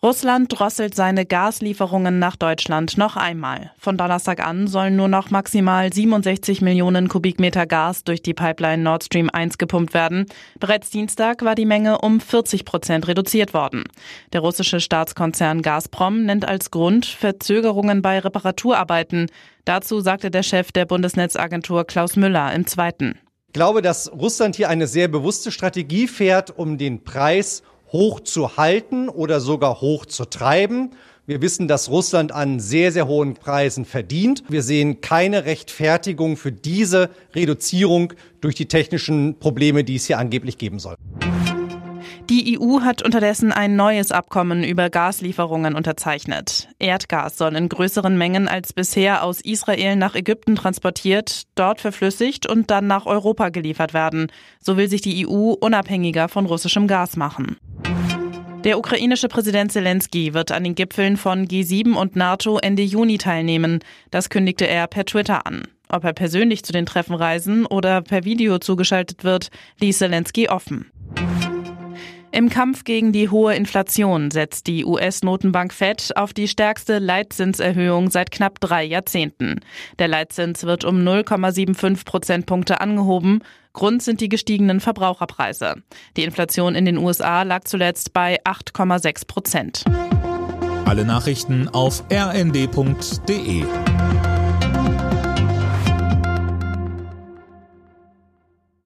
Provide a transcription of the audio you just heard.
Russland drosselt seine Gaslieferungen nach Deutschland noch einmal. Von Donnerstag an sollen nur noch maximal 67 Millionen Kubikmeter Gas durch die Pipeline Nord Stream 1 gepumpt werden. Bereits Dienstag war die Menge um 40 Prozent reduziert worden. Der russische Staatskonzern Gazprom nennt als Grund Verzögerungen bei Reparaturarbeiten. Dazu sagte der Chef der Bundesnetzagentur Klaus Müller im Zweiten. Ich glaube, dass Russland hier eine sehr bewusste Strategie fährt, um den Preis hoch zu halten oder sogar hoch zu treiben. Wir wissen, dass Russland an sehr, sehr hohen Preisen verdient. Wir sehen keine Rechtfertigung für diese Reduzierung durch die technischen Probleme, die es hier angeblich geben soll. Die EU hat unterdessen ein neues Abkommen über Gaslieferungen unterzeichnet. Erdgas soll in größeren Mengen als bisher aus Israel nach Ägypten transportiert, dort verflüssigt und dann nach Europa geliefert werden. So will sich die EU unabhängiger von russischem Gas machen. Der ukrainische Präsident Zelensky wird an den Gipfeln von G7 und NATO Ende Juni teilnehmen. Das kündigte er per Twitter an. Ob er persönlich zu den Treffen reisen oder per Video zugeschaltet wird, ließ Zelensky offen. Im Kampf gegen die hohe Inflation setzt die US-Notenbank Fed auf die stärkste Leitzinserhöhung seit knapp drei Jahrzehnten. Der Leitzins wird um 0,75 Prozentpunkte angehoben. Grund sind die gestiegenen Verbraucherpreise. Die Inflation in den USA lag zuletzt bei 8,6 Prozent. Alle Nachrichten auf rnd.de